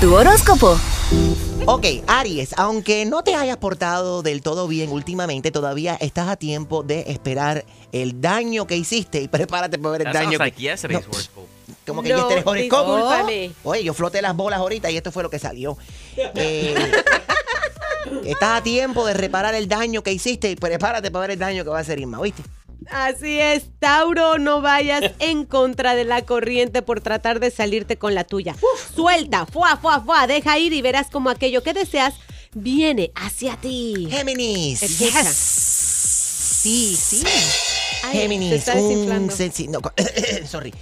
tu horóscopo. Ok, Aries, aunque no te hayas portado del todo bien últimamente, todavía estás a tiempo de esperar el daño que hiciste y prepárate para ver el That daño que... like yesterday's No. Como que No, yesterday's horoscope. discúlpame. Oye, yo floté las bolas ahorita y esto fue lo que salió. Eh, estás a tiempo de reparar el daño que hiciste y prepárate para ver el daño que va a hacer Irma, ¿viste? Así es, Tauro, no vayas en contra de la corriente por tratar de salirte con la tuya. Suelta, fuá, fuá, fuá, deja ir y verás como aquello que deseas viene hacia ti. Géminis. Yes. Sí, sí. Ay, se Géminis, está un, no, sorry.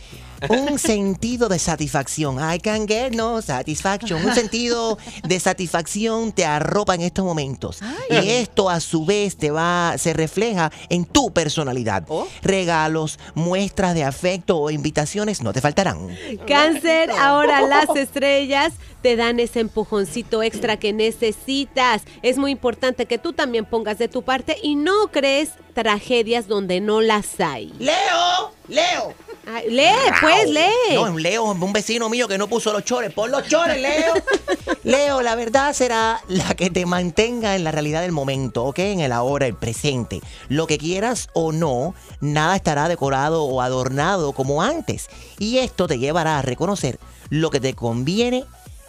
un sentido de satisfacción. I can get no satisfaction. Un sentido de satisfacción te arropa en estos momentos. Y esto a su vez te va, se refleja en tu personalidad. Oh. Regalos, muestras de afecto o invitaciones no te faltarán. Cáncer, ahora las estrellas te dan ese empujoncito extra que necesitas. Es muy importante que tú también pongas de tu parte y no crees tragedias donde no las hay. Leo, Leo. Ay, lee, pues, lee. No, un Leo, un vecino mío que no puso los chores. Pon los chores, Leo. Leo, la verdad será la que te mantenga en la realidad del momento, ¿ok? En el ahora, el presente. Lo que quieras o no, nada estará decorado o adornado como antes. Y esto te llevará a reconocer lo que te conviene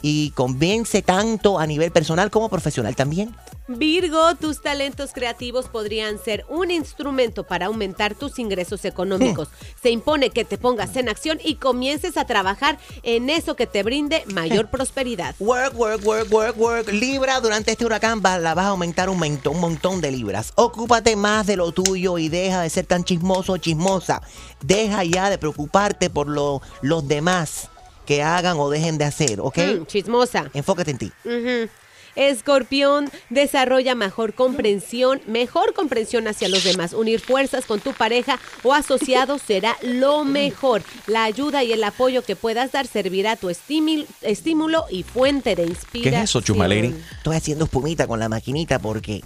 y convence tanto a nivel personal como profesional también. Virgo, tus talentos creativos podrían ser un instrumento para aumentar tus ingresos económicos. Se impone que te pongas en acción y comiences a trabajar en eso que te brinde mayor prosperidad. Work, work, work, work, work. Libra, durante este huracán va- la vas a aumentar un montón, un montón de libras. Ocúpate más de lo tuyo y deja de ser tan chismoso o chismosa. Deja ya de preocuparte por lo, los demás que hagan o dejen de hacer, ¿ok? Mm, chismosa. Enfócate en ti. Ujú. Escorpión, desarrolla mejor comprensión, mejor comprensión hacia los demás. Unir fuerzas con tu pareja o asociado será lo mejor. La ayuda y el apoyo que puedas dar servirá a tu estímulo y fuente de inspiración. ¿Qué es eso, Chuma Lady? Estoy haciendo espumita con la maquinita porque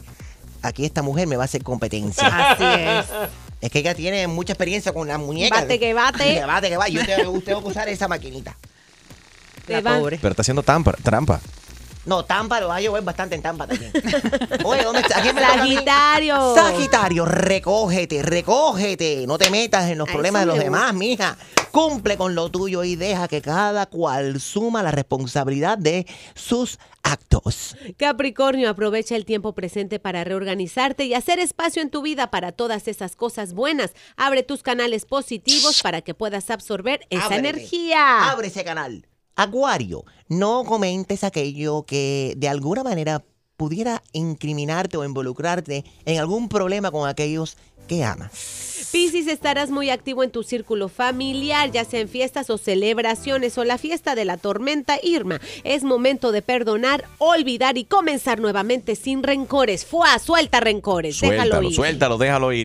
aquí esta mujer me va a hacer competencia. Así es. es que ella tiene mucha experiencia con las muñecas. Bate que bate. Que bate que bate. Yo tengo, tengo que usar esa maquinita. Te Pero está haciendo tampa- trampa. No, Tampa lo va a llover bastante en Tampa también. Oye, ¿dónde está? Sagitario. Sagitario, recógete, recógete. No te metas en los problemas de los demás, mija. Cumple con lo tuyo y deja que cada cual suma la responsabilidad de sus actos. Capricornio, aprovecha el tiempo presente para reorganizarte y hacer espacio en tu vida para todas esas cosas buenas. Abre tus canales positivos para que puedas absorber esa Ábrete. energía. Abre ese canal. Acuario, no comentes aquello que de alguna manera pudiera incriminarte o involucrarte en algún problema con aquellos que amas. Piscis, estarás muy activo en tu círculo familiar, ya sea en fiestas o celebraciones o la fiesta de la tormenta Irma. Es momento de perdonar, olvidar y comenzar nuevamente sin rencores. Fuá, suelta rencores. déjalo Suéltalo, ir. suéltalo, déjalo ir.